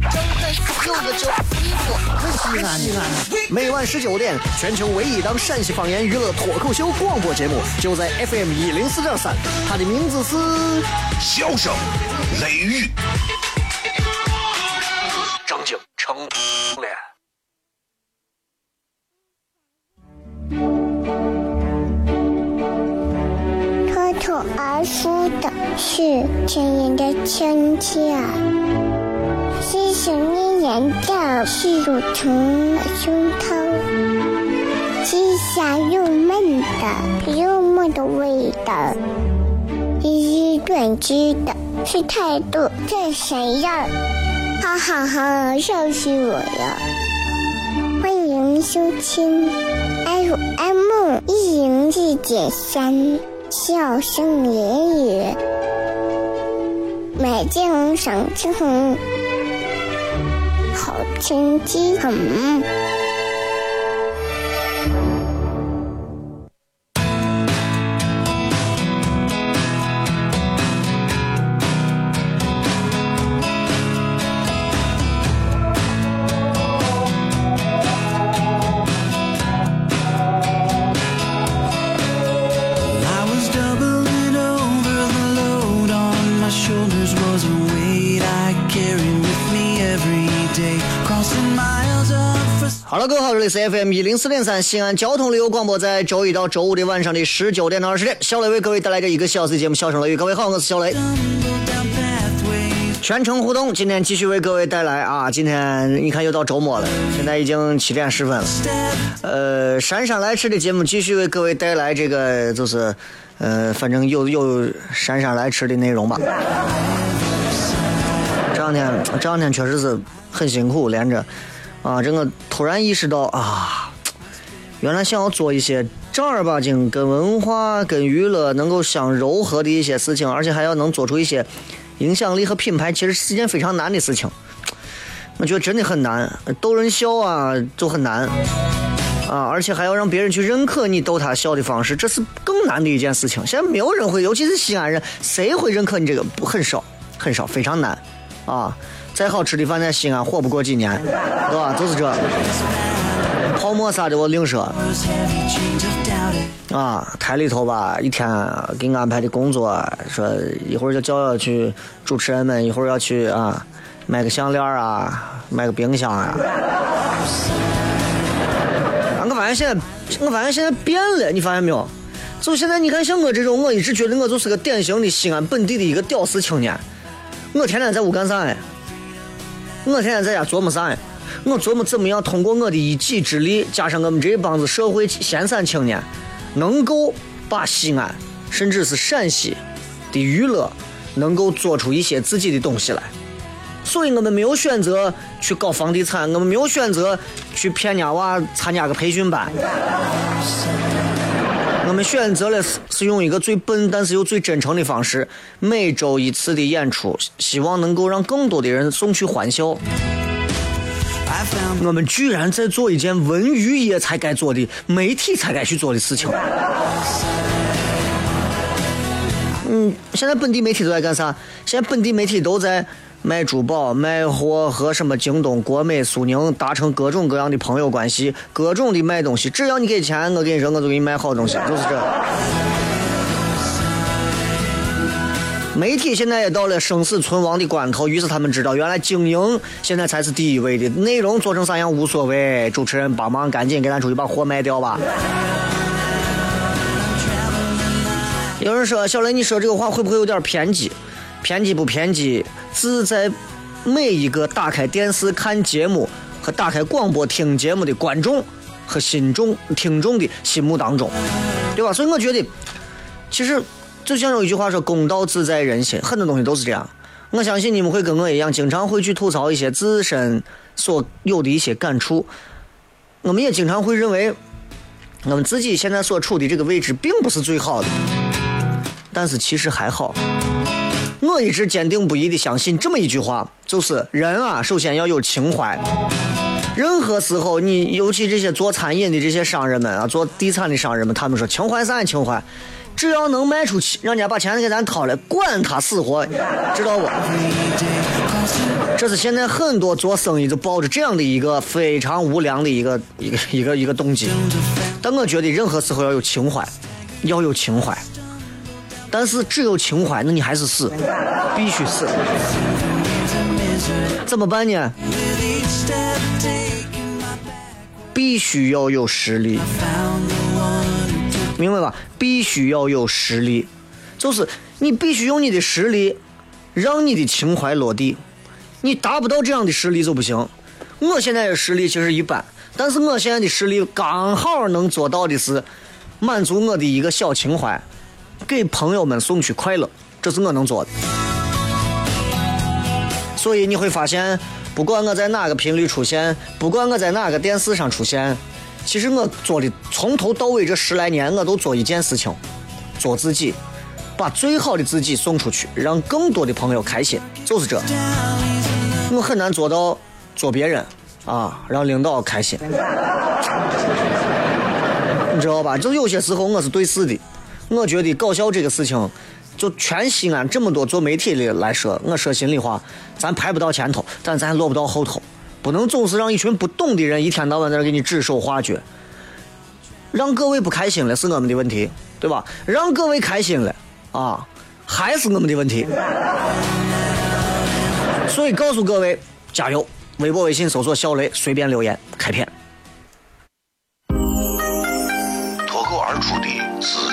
张张柚子叫西瓜，西安西安。每晚十九点，全球唯一档陕西方言娱乐脱口秀广播节目，就在 FM 一零四点三，它的名字是《笑声雷雨》，张景成脸。脱口而出的是亲人的亲切，是想念人的是乳成的胸膛，是香又闷的幽默的味道，是短知的是态度这谁呀？哈哈哈，笑死我了！欢迎收听 FM 一零四点三。笑声言语，美景赏晴，好天气很。好了，各位好，这里是 FM 一零四点三西安交通旅游广播，在周一到周五的晚上的十九点到二十点，小雷为各位带来这一个小时的节目《笑声雷雨》。各位好，我是小雷。全程互动，今天继续为各位带来啊！今天你看又到周末了，现在已经七点十分了。呃，姗姗来迟的节目继续为各位带来这个，就是呃，反正又又姗姗来迟的内容吧。这两天这两天确实是很辛苦，连着。啊，这个突然意识到啊，原来想要做一些正儿八经跟文化、跟娱乐能够相柔和的一些事情，而且还要能做出一些影响力和品牌，其实是一件非常难的事情。我觉得真的很难，逗人笑啊就很难啊，而且还要让别人去认可你逗他笑的方式，这是更难的一件事情。现在没有人会，尤其是西安人，谁会认可你这个？不很少，很少，非常难啊。再好吃的饭在西安活不过几年，对吧？就是这泡沫啥的我另说。啊，台里头吧，一天给你安排的工作，说一会儿就叫要去主持人们，一会儿要去啊买个项链啊，买个冰箱啊。我发现现在，我发现现在变了，你发现没有？就现在你看像我这种，我一直觉得我就是个典型的西安本地的一个屌丝青年。我天天在屋干啥哎？我天天在家琢磨啥呀？我琢磨怎么样通过我的一己之力，加上我们这一帮子社会闲散青年，能够把西安甚至是陕西的娱乐，能够做出一些自己的东西来。所以我们没有选择去搞房地产，我们没有选择去骗伢娃参加个培训班，我们选择了是是用一个最笨但是又最真诚的方式，每周一次的演出，希望能够让更多的人送去欢笑。我们居然在做一件文娱业才该做的、媒体才该去做的事情。嗯，现在本地媒体都在干啥？现在本地媒体都在卖珠宝、卖货和什么京东、国美、苏宁，达成各种各样的朋友关系，各种的卖东西。只要你给钱，我跟你说，我就给你卖好东西，就是这。媒体现在也到了生死存亡的关头，于是他们知道，原来经营现在才是第一位的，内容做成啥样无所谓。主持人帮忙，赶紧给咱出去把货卖掉吧。有人说：“小雷，你说这个话会不会有点偏激？偏激不偏激？是在每一个打开电视看节目和打开广播听节目的观众和心中听众的心目当中，对吧？所以我觉得，其实。”就像有一句话说“公道自在人心”，很多东西都是这样。我相信你们会跟我一样，经常会去吐槽一些自身所有的一些感触。我们也经常会认为，我们自己现在所处的这个位置并不是最好的，但是其实还好。我一直坚定不移的相信这么一句话，就是人啊，首先要有情怀。任何时候，你尤其这些做餐饮的这些商人们啊，做地产的商人们，他们说情怀啥情怀？只要能卖出去，让人家把钱给咱掏了，管他死活，知道不？这是现在很多做生意都抱着这样的一个非常无良的一个一个一个一个动机。但我觉得任何时候要有情怀，要有情怀。但是只有情怀，那你还是死，必须死。怎么办呢？必须要有实力，明白吧？必须要有实力，就是你必须用你的实力，让你的情怀落地。你达不到这样的实力就不行。我现在的实力其实一般，但是我现在的实力刚好能做到的是满足我的一个小情怀，给朋友们送去快乐，这是我能做的。所以你会发现，不管我在哪个频率出现，不管我在哪个电视上出现，其实我做的从头到尾这十来年，我都做一件事情，做自己，把最好的自己送出去，让更多的朋友开心，就是这。我很难做到做别人啊，让领导开心，你知道吧？就有些时候我是对事的，我觉得搞笑这个事情。就全西安这么多做媒体的来说，我说心里话，咱排不到前头，但咱落不到后头。不能总是让一群不懂的人一天到晚在那给你指手画脚，让各位不开心了是我们的问题，对吧？让各位开心了啊，还是我们的问题。所以告诉各位，加油！微博、微信搜索“小雷”，随便留言，开片。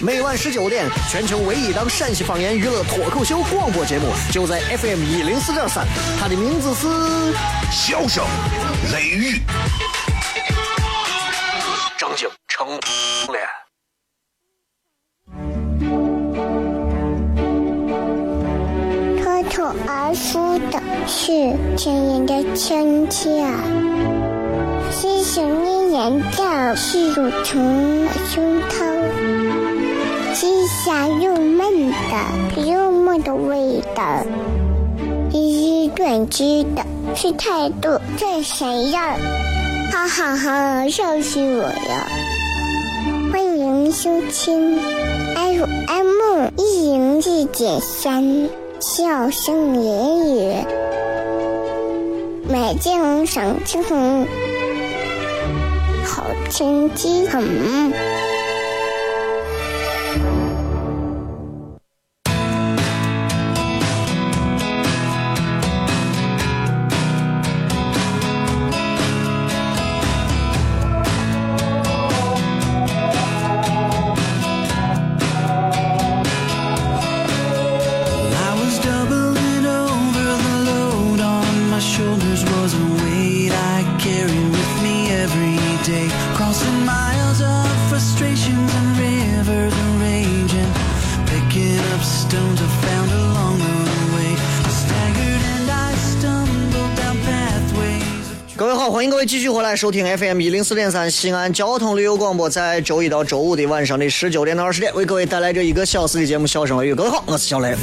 每晚十九点，全球唯一档陕西方言娱乐脱口秀广播节目，就在 FM 一零四点三。它的名字是《笑声雷雨》，正经成脸。而说的是亲人的亲切，细细念念的是乳虫胸膛，细香又闷的幽默的味道，一语断句的是态度真闪耀，哈哈哈，笑死我了！欢迎收听 FM 一零一点三。笑声言语，美景赏景，好天气很。来收听 FM 一零四点三西安交通旅游广播，在周一到周五的晚上的十九点到二十点，为各位带来这一个小时的节目《笑声雷雨》。各位好，我是小雷。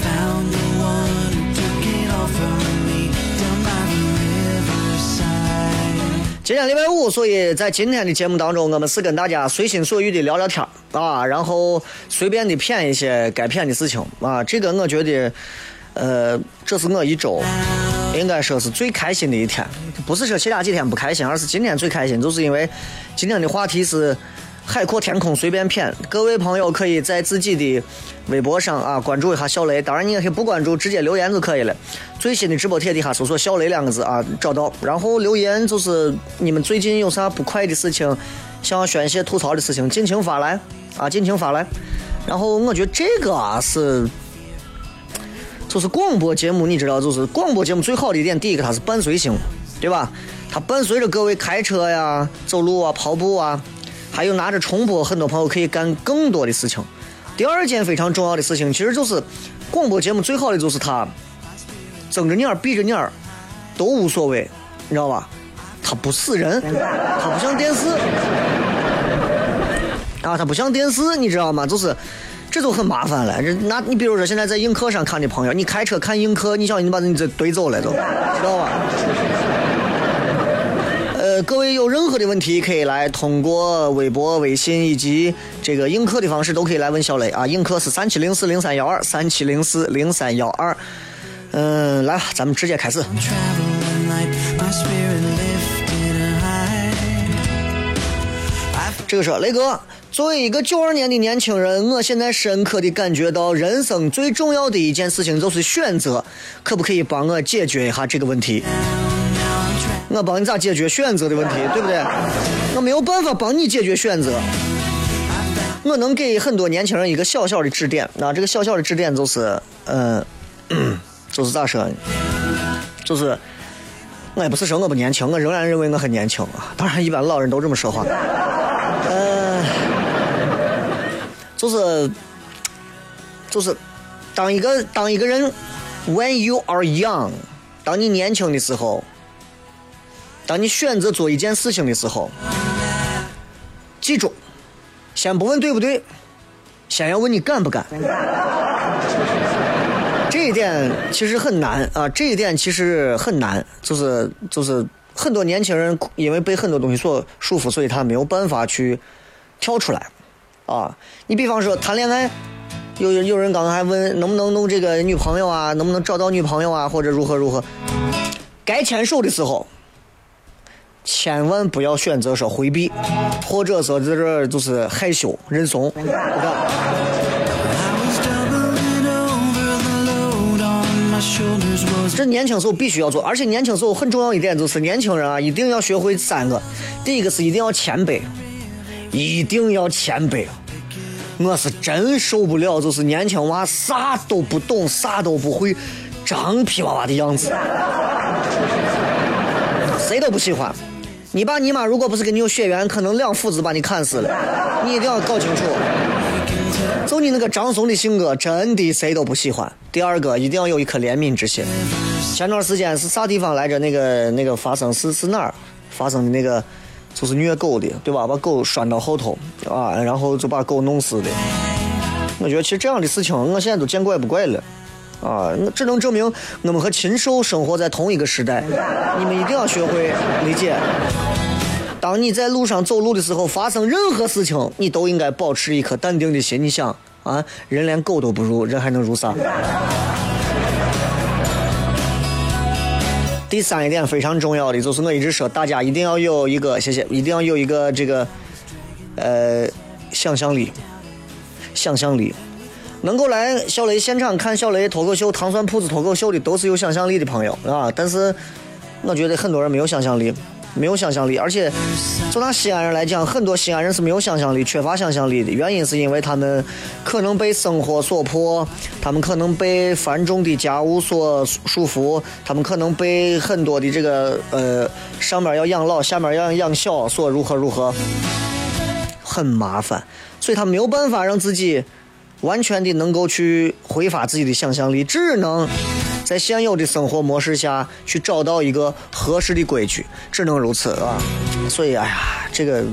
今天礼拜五，所以在今天的节目当中，我们是跟大家随心所欲的聊聊天啊，然后随便的谝一些该谝的事情啊。这个我觉得，呃，这是我一周。应该说是最开心的一天，不是说其他几天不开心，而是今天最开心，就是因为今天的话题是海阔天空随便谝。各位朋友可以在自己的微博上啊关注一下小雷，当然你也可以不关注，直接留言就可以了。最新的直播帖底下搜索“小雷”两个字啊，找到，然后留言就是你们最近有啥不快的事情。想要宣泄吐槽的事情，尽情发来啊，尽情发来。然后我觉得这个啊是，就是广播节目，你知道，就是广播节目最好的一点，第一个它是伴随性，对吧？它伴随着各位开车呀、走路啊、跑步啊，还有拿着重播，很多朋友可以干更多的事情。第二件非常重要的事情，其实就是广播节目最好的就是它睁着眼儿闭着眼儿都无所谓，你知道吧？它不死人，它不像电视啊，它不像电视，你知道吗？就是这就很麻烦了。这那你比如说现在在映客上看的朋友，你开车看映客，你小心你把你这怼走了都，知道吧？呃，各位有任何的问题，可以来通过微博、微信以及这个映客的方式，都可以来问小雷啊。映客是三七零四零三幺二，三七零四零三幺二。嗯，来吧，咱们直接开始。这个是雷哥，作为一个九二年的年轻人，我现在深刻的感觉到，人生最重要的一件事情就是选择。可不可以帮我解决一下这个问题？我帮你咋解决选择的问题，对不对？我没有办法帮你解决选择。我能给很多年轻人一个小小的指点，那这个小小的指点就是，嗯、就是咋说呢？就是我也不是说我不年轻，我仍然认为我很年轻啊。当然，一般老人都这么说话。就是就是，当一个当一个人，when you are young，当你年轻的时候，当你选择做一件事情的时候，记住，先不问对不对，先要问你敢不敢。这一点其实很难啊，这一点其实很难，就是就是很多年轻人因为被很多东西所束缚，所以他没有办法去跳出来啊。你比方说谈恋爱，有有人刚刚还问能不能弄这个女朋友啊，能不能找到女朋友啊，或者如何如何。该牵手的时候，千万不要选择说回避，或者说在这就是害羞认怂。这年轻时候必须要做，而且年轻时候很重要一点就是年轻人啊，一定要学会三个。第一个是一定要谦卑，一定要谦卑啊。我是真受不了，就是年轻娃啥都不懂，啥都不会，张皮娃娃的样子，谁都不喜欢。你爸你妈如果不是跟你有血缘，可能两斧子把你砍死了。你一定要搞清楚。就你那个张怂的性格，真的谁都不喜欢。第二个，一定要有一颗怜悯之心。前段时间是啥地方来着？那个那个发生是是哪儿发生的那个，就是虐狗的，对吧？把狗拴到后头啊，然后就把狗弄死的。我觉得其实这样的事情，我现在都见怪不怪了。啊，那只能证明我们和禽兽生活在同一个时代。你们一定要学会理解。当你在路上走路的时候，发生任何事情，你都应该保持一颗淡定的心。你想啊，人连狗都不如，人还能如啥？第三一点非常重要的就是我一直说，大家一定要有一个，谢谢，一定要有一个这个，呃，想象力，想象力。能够来小雷现场看小雷脱口秀、糖蒜铺子脱口秀的，都是有想象力的朋友啊。但是我觉得很多人没有想象力，没有想象力，而且就拿西安人来讲，很多西安人是没有想象力、缺乏想象力的。原因是因为他们可能被生活所迫，他们可能被繁重的家务所束缚，他们可能被很多的这个呃上面要养老，下面要养小所如何如何，很麻烦，所以他没有办法让自己。完全的能够去挥发自己的想象力，只能在现有的生活模式下去找到一个合适的规矩，只能如此啊。所以，哎呀，这个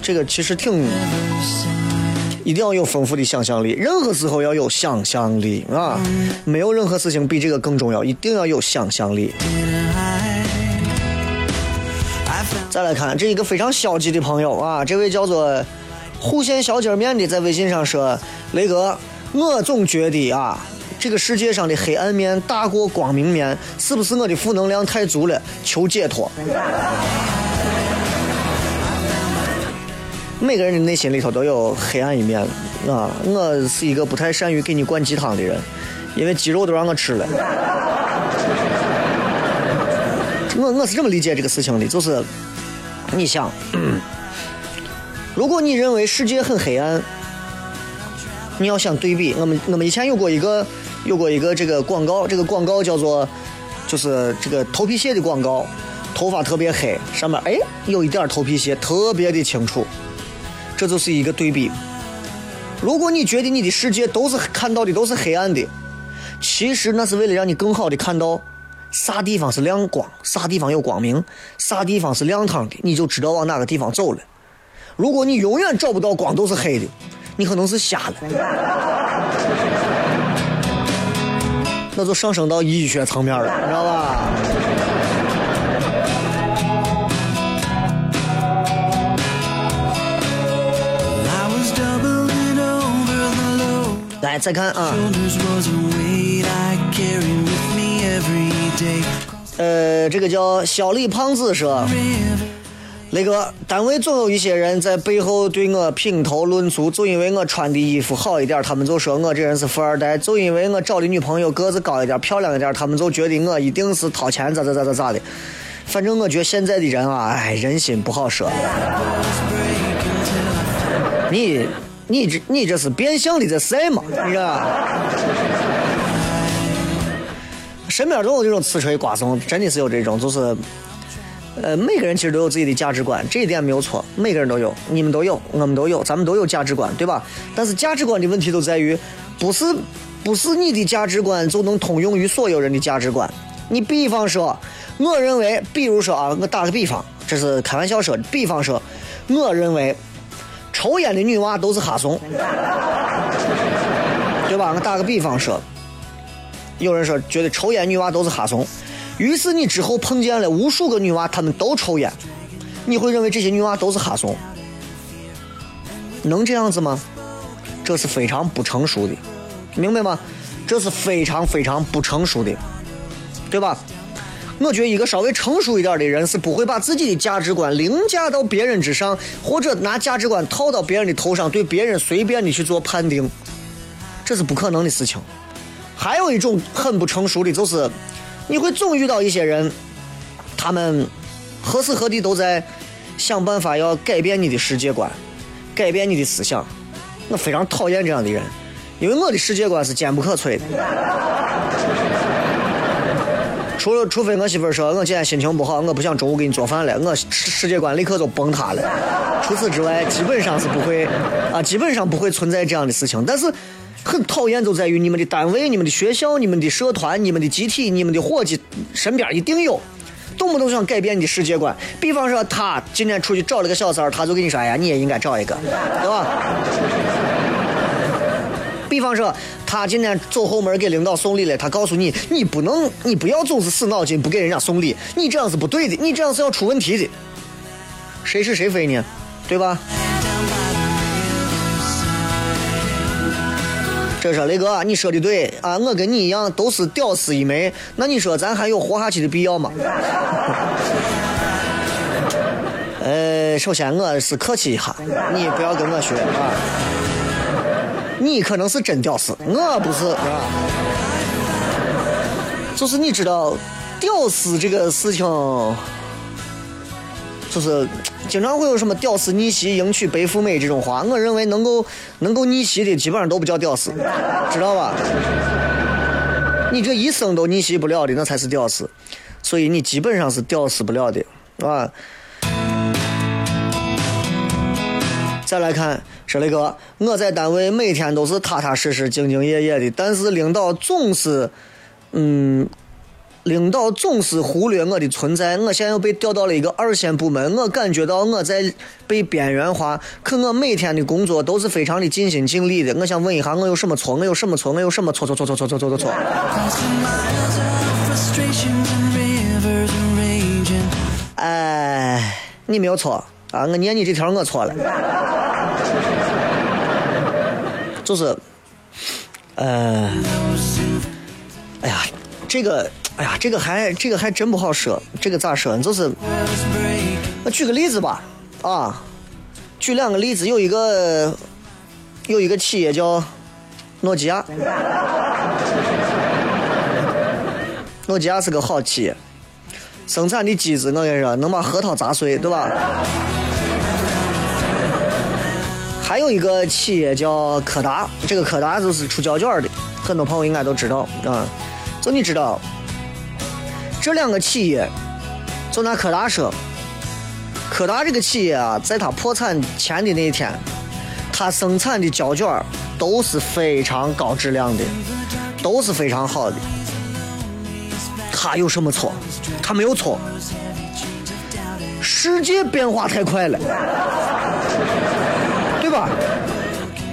这个其实挺，一定要有丰富的想象力，任何时候要有想象力啊，没有任何事情比这个更重要，一定要有想象力。再来看这一个非常消极的朋友啊，这位叫做户县小鸡面的，在微信上说：“雷哥，我总觉得啊，这个世界上的黑暗面大过光明面，是不是我的负能量太足了？求解脱。”每个人的内心里头都有黑暗一面啊！我是一个不太善于给你灌鸡汤的人，因为鸡肉都让我吃了。我我是这么理解这个事情的，就是你想，如果你认为世界很黑暗，你要想对比，我们我们以前有过一个有过一个这个广告，这个广告叫做就是这个头皮屑的广告，头发特别黑，上面哎有一点头皮屑，特别的清楚，这就是一个对比。如果你觉得你的世界都是看到的都是黑暗的，其实那是为了让你更好的看到啥地方是亮光，啥地方有光明，啥地方是亮堂的，你就知道往哪个地方走了。如果你永远找不到光，都是黑的，你可能是瞎了，那就上升到医学层面了，你知道吧？来，再看啊呃，这个叫小李胖子说，River. 雷哥，单位总有一些人在背后对我评头论足，就因为我穿的衣服好一点，他们就说我这人是富二代；就因为我找的女朋友个子高一点、漂亮一点，他们就觉得我一定是掏钱咋咋咋咋咋的。反正我觉得现在的人啊，哎，人心不好说。你你这你这是变相的在晒嘛？你知道吧？身边都有这种呲吹瓜怂，真的是有这种，就是。呃，每个人其实都有自己的价值观，这一点没有错，每个人都有，你们都有，我们都有，咱们都有价值观，对吧？但是价值观的问题就在于，不是不是你的价值观就能通用于所有人的价值观。你比方说，我认为，比如说啊，我打个比方，这是开玩笑说的，比方说，我认为抽烟的女娃都是哈怂，对吧？我打个比方说，有人说觉得抽烟女娃都是哈怂，于是你之后碰见了无数个女娃，她们都抽烟，你会认为这些女娃都是哈怂？能这样子吗？这是非常不成熟的，明白吗？这是非常非常不成熟的，对吧？我觉得一个稍微成熟一点的人是不会把自己的价值观凌驾到别人之上，或者拿价值观套到别人的头上，对别人随便的去做判定，这是不可能的事情。还有一种很不成熟的，就是你会总遇到一些人，他们何时何地都在想办法要改变你的世界观，改变你的思想。我非常讨厌这样的人，因为我的世界观是坚不可摧的。除了除非我媳妇说我今天心情不好，我不想中午给你做饭了，我世界观立刻就崩塌了。除此之外，基本上是不会啊，基本上不会存在这样的事情。但是很讨厌就在于你们的单位、你们的学校、你们的社团、你们的集体、你们的伙计身边一定有。动不动想改变你的世界观，比方说他今天出去找了个小三儿，他就跟你说：“哎呀，你也应该找一个，对吧？”比方说，他今天走后门给领导送礼了，他告诉你，你不能，你不要总是死脑筋不给人家送礼，你这样是不对的，你这样是要出问题的。谁是谁非呢？对吧？这说雷哥，你说的对啊，我跟你一样都是屌丝一枚，那你说咱还有活下去的必要吗？呃，首先我是客气一下，你不要跟我学啊。你可能是真屌丝，我不是啊。就是你知道，屌丝这个事情，就是经常会有什么“屌丝逆袭，迎娶白富美”这种话。我认为能够能够逆袭的，基本上都不叫屌丝，知道吧？你这一生都逆袭不了的，那才是屌丝。所以你基本上是屌丝不了的，啊。再来看，说雷哥，我在单位每天都是踏踏实实、兢兢业业的，但是领导总是，嗯，领导总是忽略我的存在。我现在又被调到了一个二线部门，我感觉到我在被边缘化。可我每天的工作都是非常的尽心尽力的。我想问一下，我有什么错？我有什么错？我有什么错？错错错错错错错错？哎，你没有错啊！我念你这条我错了，就是，呃，哎呀，这个，哎呀，这个还这个还真不好说，这个咋说呢？就是，我举个例子吧，啊，举两个例子，有一个有一个企业叫诺基亚，诺基亚是个好企业。生产的机子，我跟你说，能把核桃砸碎，对吧？还有一个企业叫柯达，这个柯达就是出胶卷的，很多朋友应该都知道啊。就你知道，这两个企业，就拿柯达说，柯达这个企业啊，在它破产前的那一天，它生产的胶卷都是非常高质量的，都是非常好的。它有什么错？它没有错。世界变化太快了，对吧？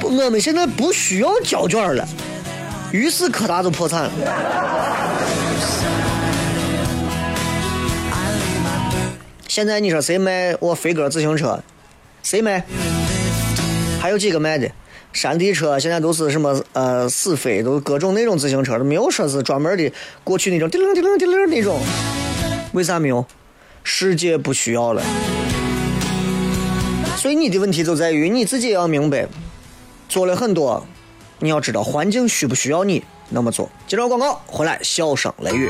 我们现在不需要胶卷了，于是柯达就破产了。现在你说谁卖我飞鸽自行车？谁卖？还有几个卖的？山地车现在都是什么呃死飞，都各种那种自行车，没有说是专门的过去那种叮铃叮铃叮铃那种。为啥没有？世界不需要了。所以你的问题就在于你自己要明白，做了很多，你要知道环境需不需要你那么做。接着广告回来，笑声雷雨。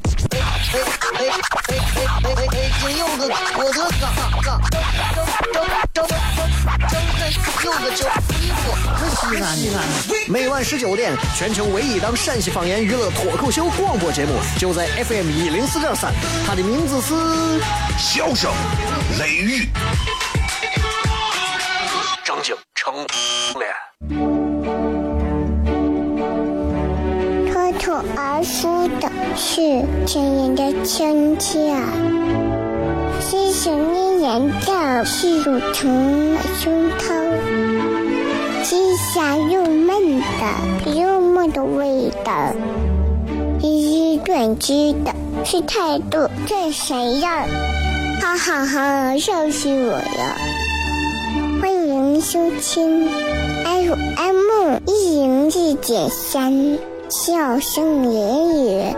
哎哎哎哎哎哎！北京有个我的嘎嘎，正正正正正有个叫衣服，可西安西安。每晚十九点，全球唯一档陕西方言娱乐脱口秀广播节目，就在 FM 一零四点三，它的名字是笑声雷雨，正经成脸。口而出的是亲人的亲切，是想念人的是乳虫的胸膛，是香又闷的幽默的味道，一语断句的是态度这闪耀，哈哈哈，笑死我了！欢迎收听 FM 一零四点三。笑声言语，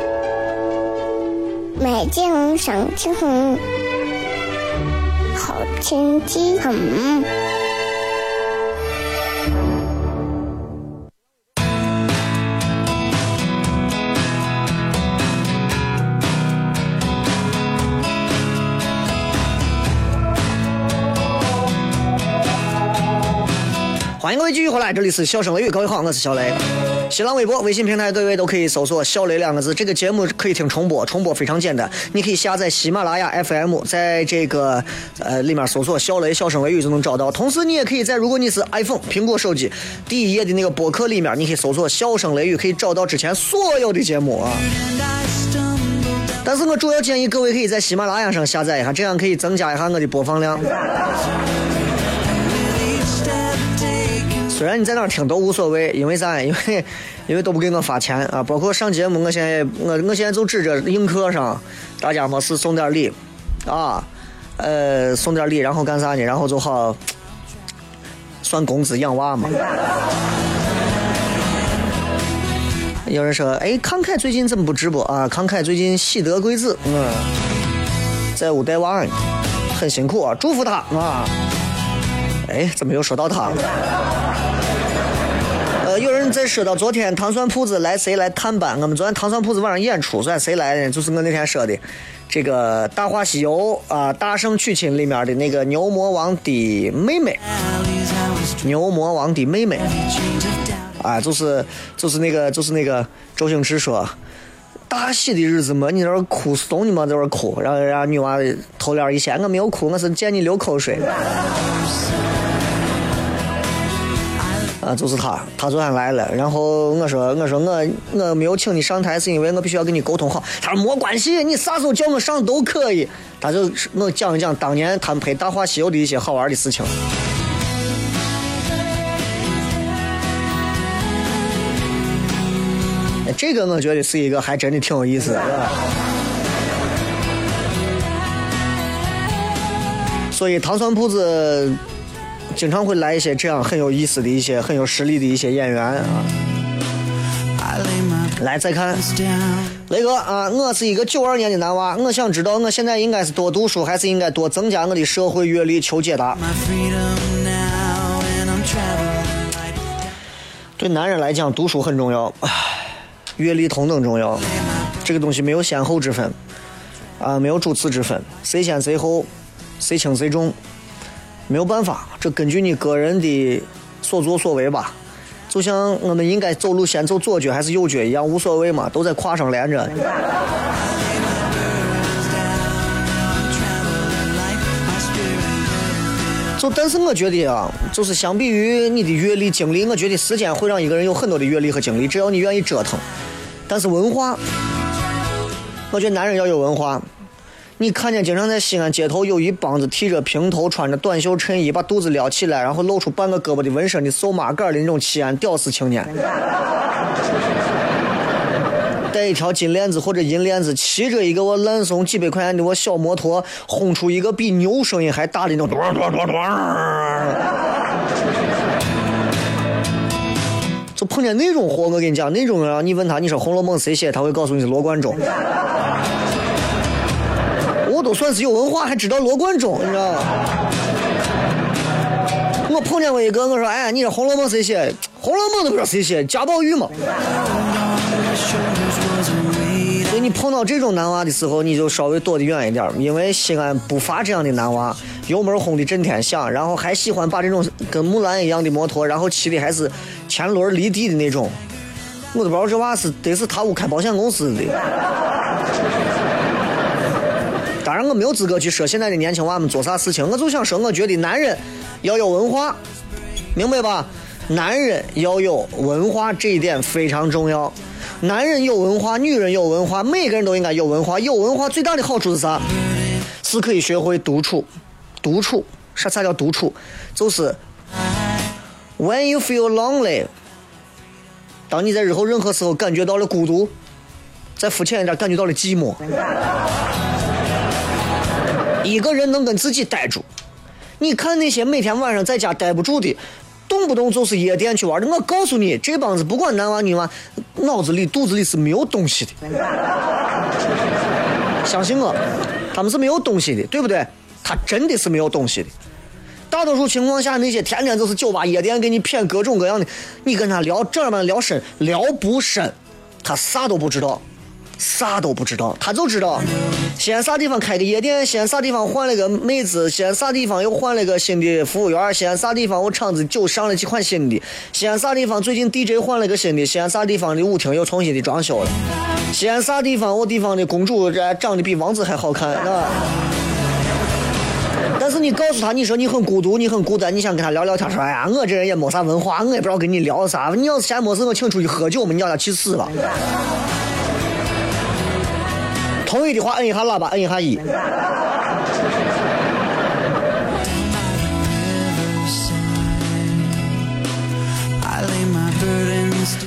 美景赏青红，好天气很。欢迎各位继续回来，这里是笑声雷雨，各位好，我是小雷。新浪微博、微信平台，各位都可以搜索“小雷”两个字。这个节目可以听重播，重播非常简单，你可以下载喜马拉雅 FM，在这个呃里面搜索“小雷”“笑声雷雨”就能找到。同时，你也可以在如果你是 iPhone 苹果手机第一页的那个播客里面，你可以搜索“笑声雷雨”，可以找到之前所有的节目啊。但是我主要建议各位可以在喜马拉雅上下载一下，这样可以增加一下我的播放量。虽然你在哪听都无所谓，因为啥？因为因为都不给我发钱啊！包括上节目，我现在我我现在就指着映客上，大家没事送点礼啊，呃，送点礼，然后干啥呢？然后就好算工资养娃嘛。有人说，哎，康凯最近怎么不直播啊？康凯最近喜得贵子，嗯，在屋带娃呢，很辛苦啊，祝福他啊。哎，怎么又说到他了？再，说到昨天糖蒜铺子来谁来探班？我们昨天糖蒜铺子晚上演出，算谁来的？就是我那天说的，这个《大话西游》啊，《大圣娶亲》里面的那个牛魔王的妹妹，牛魔王的妹妹，啊，就是就是那个就是那个周星驰说。大喜的日子嘛，你在这哭怂你嘛，在这哭，然后让女娃头脸一掀，我没有哭，我是见你流口水。啊，就是他，他昨天来了，然后我说，我说我我没有请你上台，是因为我必须要跟你沟通好。他说没关系，你啥时候叫我上都可以。他就我讲一讲当年他们拍《大话西游》的一些好玩的事情。这个我觉得是一个还真的挺有意思的。所以糖蒜铺子经常会来一些这样很有意思的一些很有实力的一些演员啊。来再看雷哥啊，我是一个九二年的男娃，我想知道我现在应该是多读书，还是应该多增加我的社会阅历？求解答。对男人来讲，读书很重要，唉，阅历同等重要。这个东西没有先后之分，啊，没有主次之分，谁先谁后，谁轻谁重，没有办法，这根据你个人的所作所为吧。就像我们应该走路先走左脚还是右脚一样，无所谓嘛，都在胯上连着。就但是我觉得啊，就是相比于你的阅历经历，我觉得时间会让一个人有很多的阅历和经历，只要你愿意折腾。但是文化，我觉得男人要有文化。你看见经常在西安街头有一帮子剃着平头、穿着短袖衬衣、把肚子撩起来，然后露出半个胳膊的纹身的瘦马杆的那种西安屌丝青年，带一条金链子或者银链子，骑着一个我烂怂几百块钱的我小摩托，轰出一个比牛声音还大的那种咚咚咚咚。就碰见那种货，我跟你讲，那种人啊，你问他你说《红楼梦》谁写，他会告诉你是罗贯中。算是有文化，还知道罗贯中，你知道吗？我碰见过一个，我说，哎，你这《红楼梦》谁写？《红楼梦》都不知道谁写，贾宝玉嘛。所以你碰到这种男娃的时候，你就稍微躲得远一点，因为西安不乏这样的男娃，油门轰的震天响，然后还喜欢把这种跟木兰一样的摩托，然后骑的还是前轮离地的那种。我都不知道这娃是得是他屋开保险公司的。当然，我没有资格去说现在的年轻娃们做啥事情，我就想说，我觉得男人要有文化，明白吧？男人要有文化，这一点非常重要。男人有文化，女人有文化，每个人都应该有文化。有文化最大的好处是啥？是可以学会独处。独处，啥啥叫独处？就是 when you feel lonely，当你在日后任何时候感觉到了孤独，再肤浅一点，感觉到了寂寞。一个人能跟自己待住。你看那些每天晚上在家待不住的，动不动就是夜店去玩的，我告诉你，这帮子不管男娃女娃，脑子里肚子里是没有东西的。相信我，他们是没有东西的，对不对？他真的是没有东西的。大多数情况下，那些天天就是酒吧、夜店给你骗各种各样的，你跟他聊正儿八经聊深，聊不深，他啥都不知道。啥都不知道，他就知道西安啥地方开个夜店，西安啥地方换了个妹子，西安啥地方又换了个新的服务员，西安啥地方我厂子酒上了几款新的，西安啥地方最近 DJ 换了个新的，西安啥地方的舞厅又重新的装修了，西安啥地方我地方的公主这长得比王子还好看，啊。但是你告诉他，你说你很孤独，你很孤单，你想跟他聊聊天，说哎呀，我这人也没啥文化，我也不知道跟你聊啥。你要是闲没事，我请出去喝酒嘛，你叫他去死吧。同意的话摁一下喇叭，摁一下一。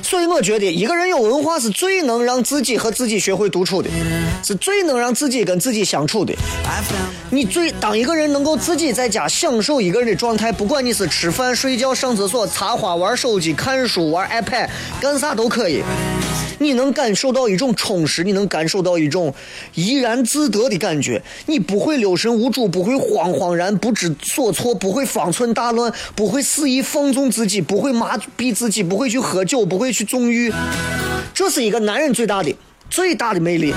所以我觉得一个人有文化是最能让自己和自己学会独处的，是最能让自己跟自己相处的。你最当一个人能够自己在家享受一个人的状态，不管你是吃饭、睡觉、上厕所、插花、玩手机、看书、玩 iPad，干啥都可以。你能感受到一种充实，你能感受到一种怡然自得的感觉。你不会六神无主，不会慌慌然不知所措，不会方寸大乱，不会肆意放纵自己，不会麻痹自己，不会去喝酒，不会去纵欲。这是一个男人最大的最大的魅力。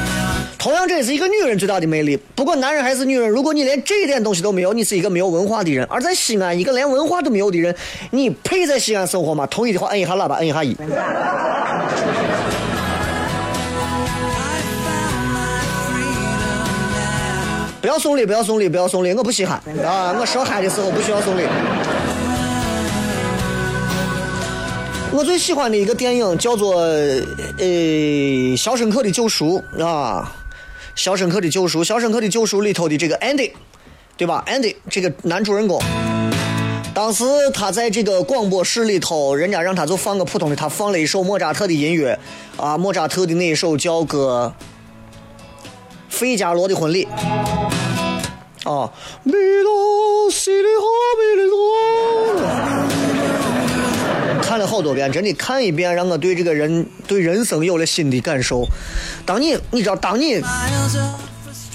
同样，这也是一个女人最大的魅力。不管男人还是女人，如果你连这一点东西都没有，你是一个没有文化的人。而在西安，一个连文化都没有的人，你配在西安生活吗？同意的话，摁一下喇叭，摁一下一。不要送礼，不要送礼，不要送礼，我不稀罕啊！我说嗨的时候不需要送礼。我最喜欢的一个电影叫做呃《肖申克的救赎》啊，《肖申克的救赎》，《肖申克的救赎》里头的这个 Andy，对吧？Andy 这个男主人公，当时他在这个广播室里头，人家让他就放个普通的，他放了一首莫扎特的音乐啊，莫扎特的那一首叫个《费加罗的婚礼》啊，米多西里哈米里多。看了好多遍，真的看一遍让我对这个人对人生有了新的感受。当你你知道，当你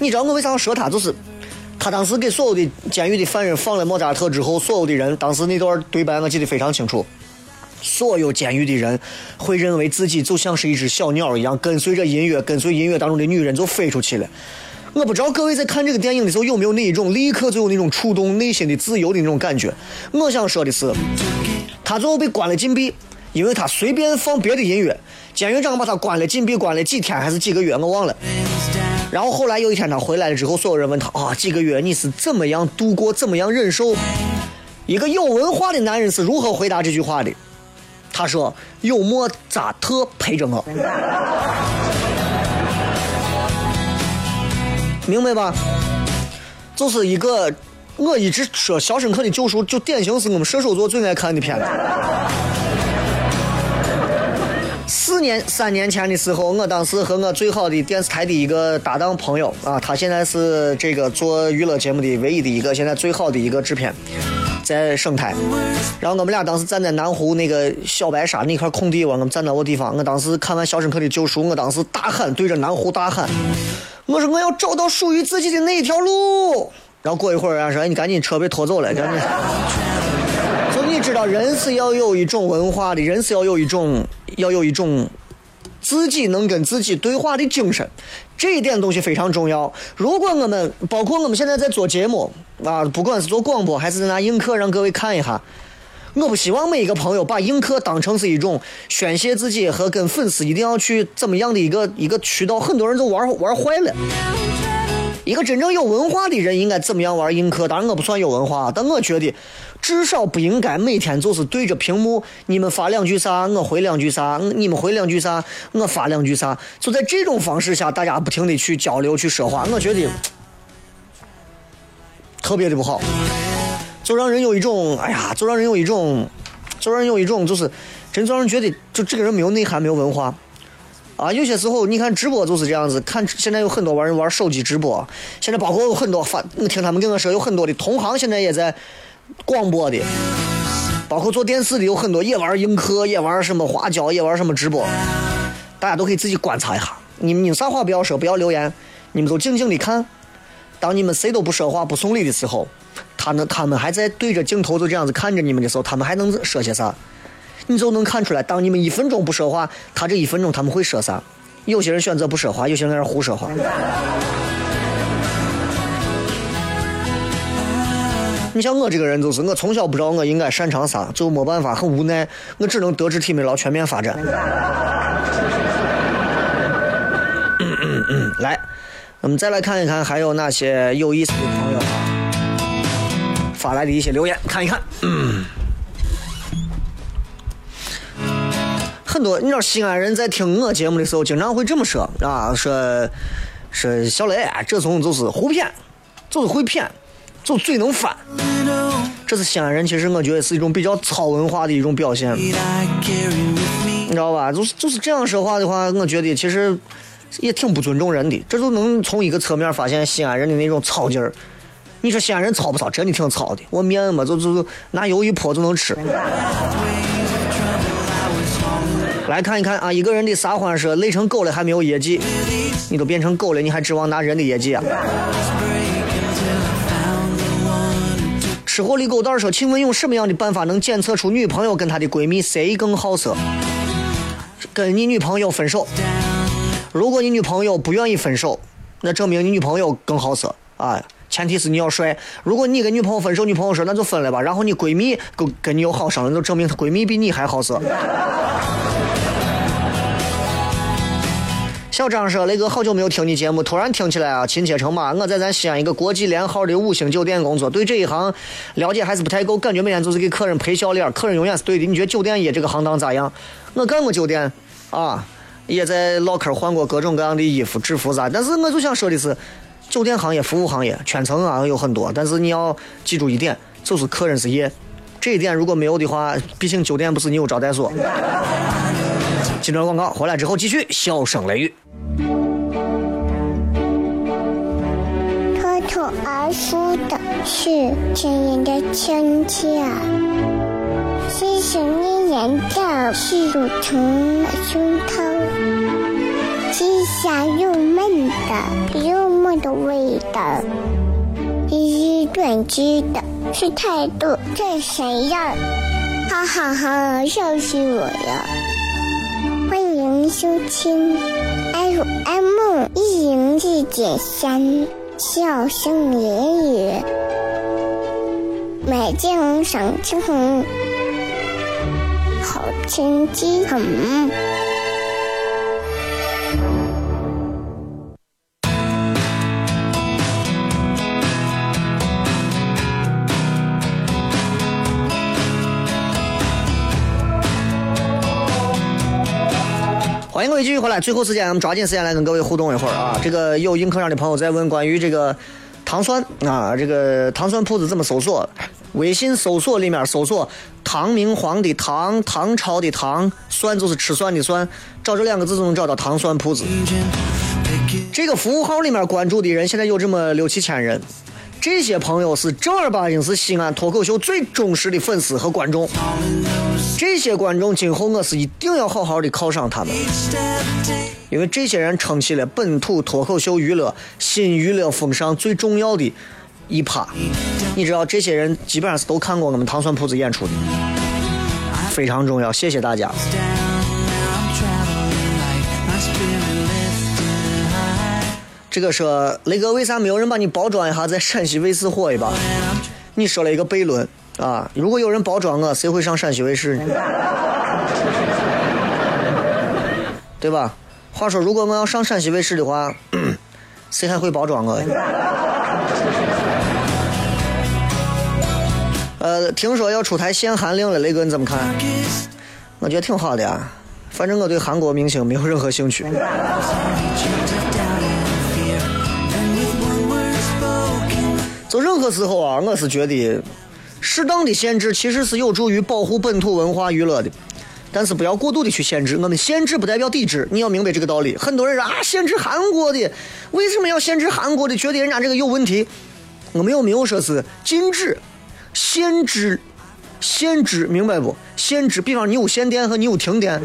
你知道我为啥要说他，就是他当时给所有的监狱的犯人放了莫扎特之后，所有的人当时那段对白我记得非常清楚。所有监狱的人会认为自己就像是一只小鸟一样，跟随着音乐，跟随音乐当中的女人就飞出去了。我不知道各位在看这个电影的时候有没有那一种立刻就有那种触动内心的自由的那种感觉。我想说的是，他最后被关了禁闭，因为他随便放别的音乐，监狱长把他关了禁闭，关了几天还是几个月，我忘了。然后后来有一天他回来了之后，所有人问他啊，几个月你是怎么样度过，怎么样忍受？一个有文化的男人是如何回答这句话的？他说：“有莫扎特陪着我，明白吧？就是一个，我一直说《肖申克的救赎》就典型是我们射手座最爱看的片子。四年三年前的时候，我当时和我最好的电视台的一个搭档朋友啊，他现在是这个做娱乐节目的唯一的一个现在最好的一个制片，在省台。然后我们俩当时站在南湖那个小白沙那块空地，我们站到个地方。我当时看完《肖申克的救赎》，我当时大喊，对着南湖大喊：“我说我要找到属于自己的那一条路。”然后过一会儿，人家说：“哎，你赶紧车被拖走了，赶紧。”所以你知道，人是要有一种文化的，人是要有一种要有一种自己能跟自己对话的精神，这一点东西非常重要。如果我们包括我们现在在做节目啊，不管是做广播还是在拿映客让各位看一下，我不希望每一个朋友把映客当成是一种宣泄自己和跟粉丝一定要去怎么样的一个一个渠道，很多人都玩玩坏了。一个真正有文化的人应该怎么样玩映客？当然我不算有文化，但我觉得至少不应该每天就是对着屏幕，你们发两句啥，我回两句啥，你们回两句啥，我发两句啥。就在这种方式下，大家不停的去交流去说话，我觉得特别的不好，就让人有一种，哎呀，就让人有一种，就让人有一种，就是真让人觉得，就这个人没有内涵，没有文化。啊，有些时候你看直播就是这样子，看现在有很多玩人玩手机直播，现在包括有很多发，我听他们跟我说，有很多的同行现在也在广播的，包括做电视的有很多也玩映客，也玩什么花椒，也玩什么直播，大家都可以自己观察一下。你们有啥话不要说，不要留言，你们都静静的看。当你们谁都不说话、不送礼的时候，他们他们还在对着镜头就这样子看着你们的时候，他们还能说些啥？你就能看出来，当你们一分钟不说话，他这一分钟他们会说啥？有些人选择不说话，有些人在那胡说话。你像我这个人，就是我从小不知道我应该擅长啥，就没办法，很无奈，我只能德智体美劳全面发展。嗯嗯嗯，来，我们再来看一看还有哪些有意思的朋友啊发来的一些留言，看一看。嗯。很多，你知道西安人在听我节目的时候，经常会这么说啊，说说小雷啊，这种就是胡骗，就是会骗，就嘴能翻。这是西安人，其实我觉得是一种比较糙文化的一种表现，你知道吧？就是就是这样说话的话，我觉得其实也挺不尊重人的。这就能从一个侧面发现西安人的那种糙劲儿。你说西安人糙不糙？真的挺糙的。我面嘛，就就拿油一泼就能吃。来看一看啊，一个人的撒欢说累成狗了还没有业绩，你都变成狗了，你还指望拿人的业绩啊？吃货李狗蛋说，请问用什么样的办法能检测出女朋友跟她的闺蜜谁更好色？跟你女朋友分手，如果你女朋友不愿意分手，那证明你女朋友更好色啊。前提是你要帅。如果你跟女朋友分手，女朋友说那就分了吧，然后你闺蜜跟跟你有好上了，那就证明她闺蜜比你还好色。小张说：“雷哥，好久没有听你节目，突然听起来啊，亲切成马。我在咱西安一个国际连号的五星酒店工作，对这一行了解还是不太够，感觉每天就是给客人陪笑脸，客人永远是对的。你觉得酒店业这个行当咋样？我干过酒店啊，也在唠嗑换过各种各样的衣服、制服啥。但是我就想说的是，酒店行业、服务行业圈层啊有很多，但是你要记住一点，就是客人是业。这一点如果没有的话，毕竟酒店不是你有招待所。”进段广告，回来之后继续笑声雷雨。脱口而出的是亲人的亲切，谢谢你年的是乳虫的胸膛，吃下又闷的又闷的味道，一断肢的是态度，这谁呀？哈哈哈，笑死我了！欢迎收听 FM 一零四点三，笑声言语，美景赏青红，好天气很。欢迎各位继续回来，最后时间我们抓紧时间来跟各位互动一会儿啊！这个有映客上的朋友在问关于这个糖蒜啊，这个糖蒜铺子怎么搜索？微信搜索里面搜索“唐明皇的唐，唐朝的唐，蒜就是吃蒜的蒜”，找这两个字就能找到糖蒜铺子。这个服务号里面关注的人现在有这么六七千人，这些朋友是正儿八经是西安脱口秀最忠实的粉丝和观众。这些观众今后我是一定要好好的犒赏他们，因为这些人撑起了本土脱口秀娱乐新娱乐风尚最重要的一趴。你知道，这些人基本上是都看过我们糖蒜铺子演出的，非常重要。谢谢大家。这个说雷哥，为啥没有人帮你包装一下，在陕西卫视火一把？你说了一个悖论啊！如果有人包装我，谁会上陕西卫视呢？对吧？话说，如果我要上陕西卫视的话，谁还会包装我？呃，听说要出台限韩令了，雷哥你怎么看？我觉得挺好的呀，反正我对韩国明星没有任何兴趣。就任何时候啊，我是觉得适当的限制其实是有助于保护本土文化娱乐的，但是不要过度的去限制。我们限制不代表抵制，你要明白这个道理。很多人说啊，限制韩国的，为什么要限制韩国的？觉得人家这个有问题。我们有没有说是禁止、限制、限制，明白不？限制，比方你有限电和你有停电。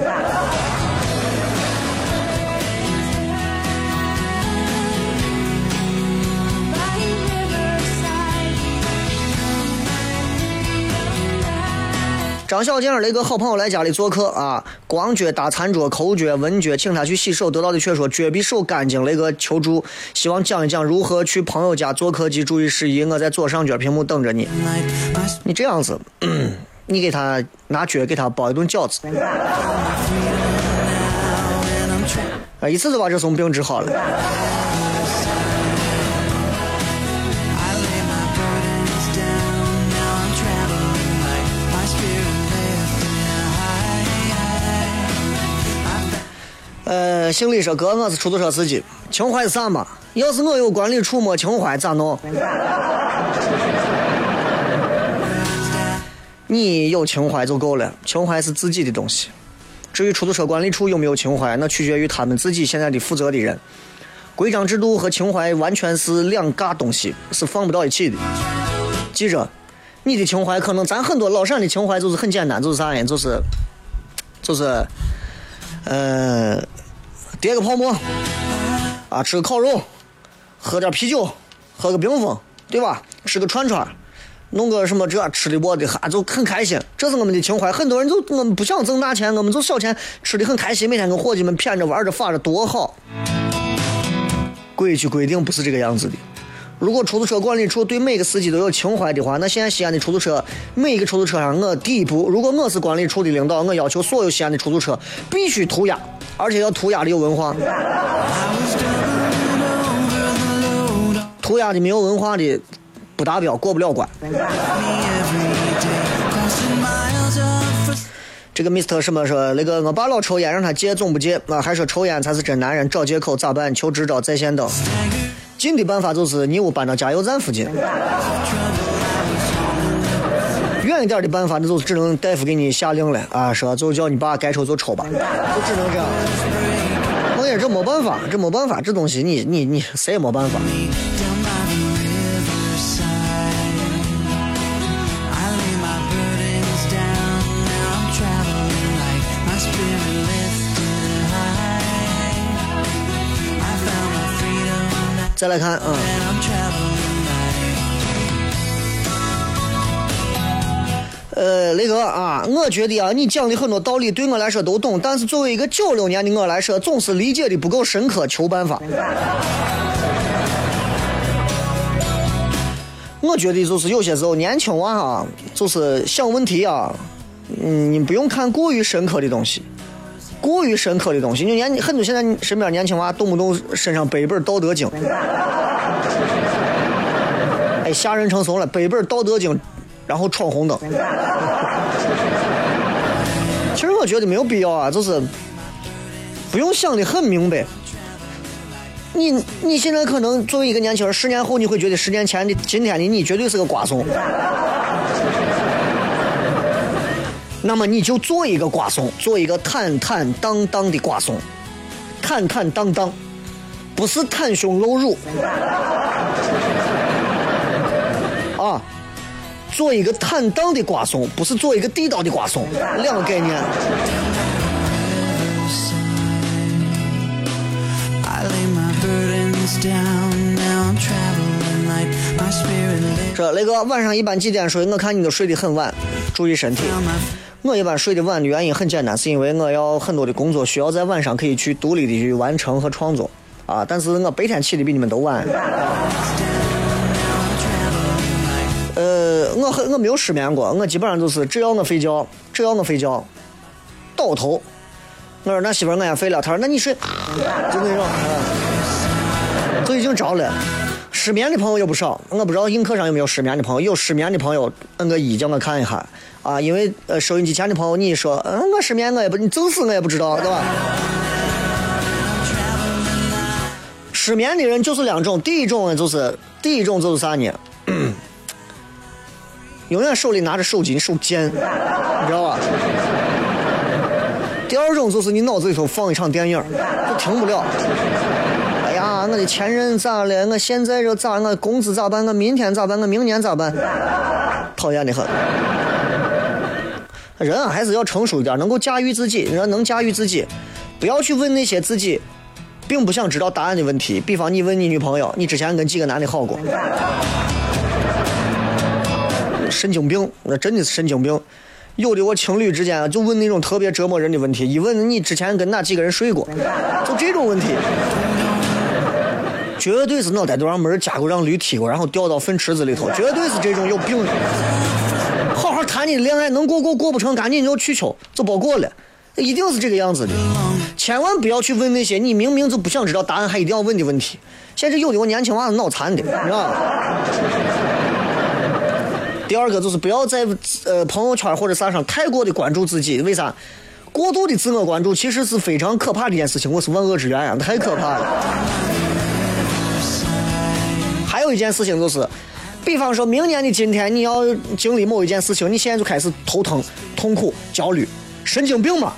张小静雷哥好朋友来家里做客啊，光脚搭餐桌，抠脚闻脚，请他去洗手，得到的却说脚比手干净。雷哥求助，希望讲一讲如何去朋友家做客及注意事宜。我在左上角屏幕等着你。你这样子，你给他拿脚给他包一顿饺子，啊，一次就把这种病治好了。呃，姓李说哥，我是出租车司机，情怀是啥嘛？要是我有管理处没情怀咋弄？你有情怀就够了，情怀是自己的东西。至于出租车管理处有没有情怀，那取决于他们自己现在的负责的人。规章制度和情怀完全是两嘎东西，是放不到一起的。记着，你的情怀可能咱很多老陕的情怀就是很简单，就是啥呀？就是就是，呃，叠个泡沫，啊，吃个烤肉，喝点啤酒，喝个冰峰，对吧？吃个串串，弄个什么这吃的我的哈就很开心，这是我们的情怀。很多人就我们不想挣大钱，我们就小钱吃的很开心，每天跟伙计们谝着玩着发着多好。规矩规定不是这个样子的。如果出租车管理处对每个司机都有情怀的话，那现在西安的出租车每一个出租车上，我第一步，如果我是管理处的领导，我要求所有西安的出租车必须涂鸦，而且要涂鸦的有文化。涂鸦的没有文化的不达标，过不了关。这个 Mr 什么说那个我爸老抽烟，让他戒总不戒啊，还说抽烟才是真男人，找借口咋办？求支招在线等。近的办法就是你屋搬到加油站附近，一点的办法，那就只能大夫给你下令了啊。说就叫你爸该抽就抽吧，就只能这样。梦魇这没办法，这没办法，这东西你你你谁也没办法。再来看啊。呃，雷哥啊，我觉得啊，你讲的很多道理对我来说都懂，但是作为一个九六年的我来说，总是理解的不够深刻，求办法。我觉得就是有些时候年轻娃啊，就是想问题啊，嗯，你不用看过于深刻的东西，过于深刻的东西。你年很多现在身边年轻娃动不动身上背一本《道德经》，哎，吓人成怂了，背一本《道德经》，然后闯红灯。其实我觉得没有必要啊，就是不用想的很明白。你你现在可能作为一个年轻人，十年后你会觉得十年前的今天的你绝对是个瓜怂。那么你就做一个瓜怂，做一个坦坦荡荡的瓜怂，坦坦荡荡，不是袒胸露乳 啊，做一个坦荡的瓜怂，不是做一个地道的瓜怂，两个概念。这雷哥晚上一般几点睡？我看你都睡得很晚，注意身体。我一般睡得晚的原因很简单，是因为我要很多的工作需要在晚上可以去独立的去完成和创作啊。但是我白天起的比你们都晚。呃，我很我没有失眠过，我基本上就是只要我睡觉，只要我睡觉，倒头。我说那媳妇儿我也睡了，她说那你睡，就那种，都已经着了。失眠的朋友也不少，我不知道映客上有没有失眠的朋友，有失眠的朋友摁个一叫我看一下啊，因为呃收音机前的朋友你一说嗯我失眠我也不你就是我也不知道对吧？失眠的人就是两种，第一种就是第一种就是啥呢？永远手里拿着手机，你手贱，你知道吧？第二种就是你脑子里头放一场电影，都停不了。哎呀，我的前任咋了？我现在这咋？我工资咋办？我明天咋办？我明年咋办？讨厌的很。人啊，还是要成熟一点，能够驾驭自己。人能驾驭自己，不要去问那些自己并不想知道答案的问题。比方你问你女朋友，你之前跟几个男的好过？神经病，那真的是神经病。有的我情侣之间啊就问那种特别折磨人的问题，一问你之前跟哪几个人睡过，就这种问题，绝对是脑袋都让门夹过，让驴踢过，然后掉到粪池子里头，绝对是这种有病的。好好谈你的恋爱，能过过过不成，赶紧就去求，就包过了，一定是这个样子的。千万不要去问那些你明明就不想知道答案还一定要问的问题。现在有的我年轻娃子脑残的，你知道吗？第二个就是不要在呃朋友圈或者啥上太过的关注自己，为啥？过度的自我关注其实是非常可怕的一件事情，我是万恶之源呀，太可怕了。还有一件事情就是，比方说明年的今天你要经历某一件事情，你现在就开始头疼、痛苦、焦虑，神经病嘛！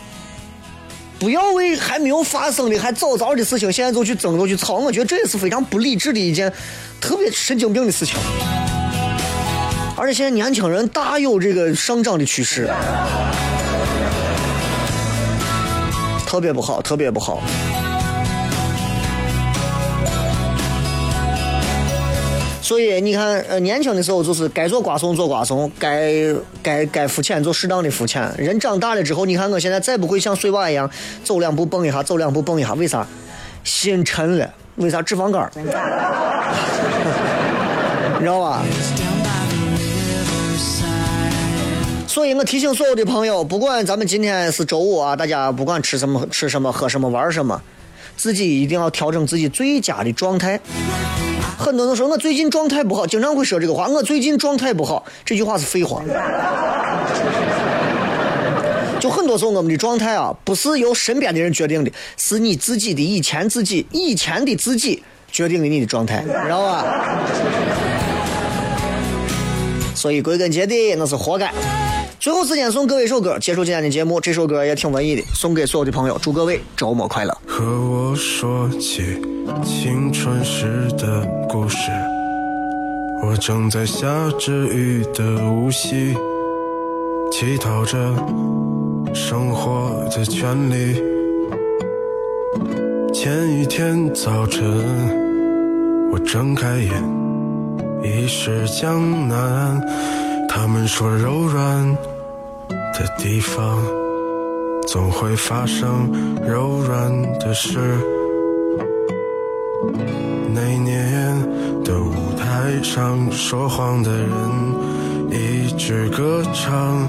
不要为还没有发生的、还早早的事情，现在就去争、就去吵，我觉得这也是非常不理智的一件特别神经病的事情。而且现在年轻人大有这个上涨的趋势，特别不好，特别不好。所以你看，呃，年轻的时候就是该做瓜怂做瓜怂，该该该浮浅做适当的浮浅。人长大了之后，你看我现在再不会像碎娃一样走两步蹦一下，走两步蹦一下，为啥？心沉了，为啥？脂肪肝，你知道吧？所以我提醒所有的朋友，不管咱们今天是周五啊，大家不管吃什么、吃什么、喝什么、玩什么，自己一定要调整自己最佳的状态。很多人说我最近状态不好，经常会说这个话。我最近状态不好，这句话是废话。就很多时候我们的状态啊，不是由身边的人决定的，是你自己的以前自己以前的自己决定的你的状态，知道吧？所以归根结底那是活该。最后时间送各位一首歌，结束今天的节目。这首歌也挺文艺的，送给所有的朋友，祝各位周末快乐。和我说起青春时的故事，我正在下着雨的无锡，乞讨着生活的权利。前一天早晨，我睁开眼，已是江南。他们说柔软的地方，总会发生柔软的事。那年的舞台上，说谎的人一直歌唱。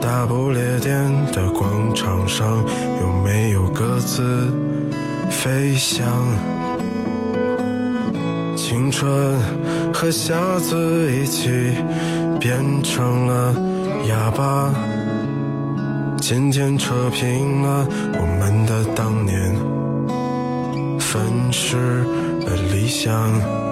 大不列颠的广场上，有没有鸽子飞翔？青春和瞎子一起变成了哑巴，渐渐扯平了我们的当年，粉饰的理想。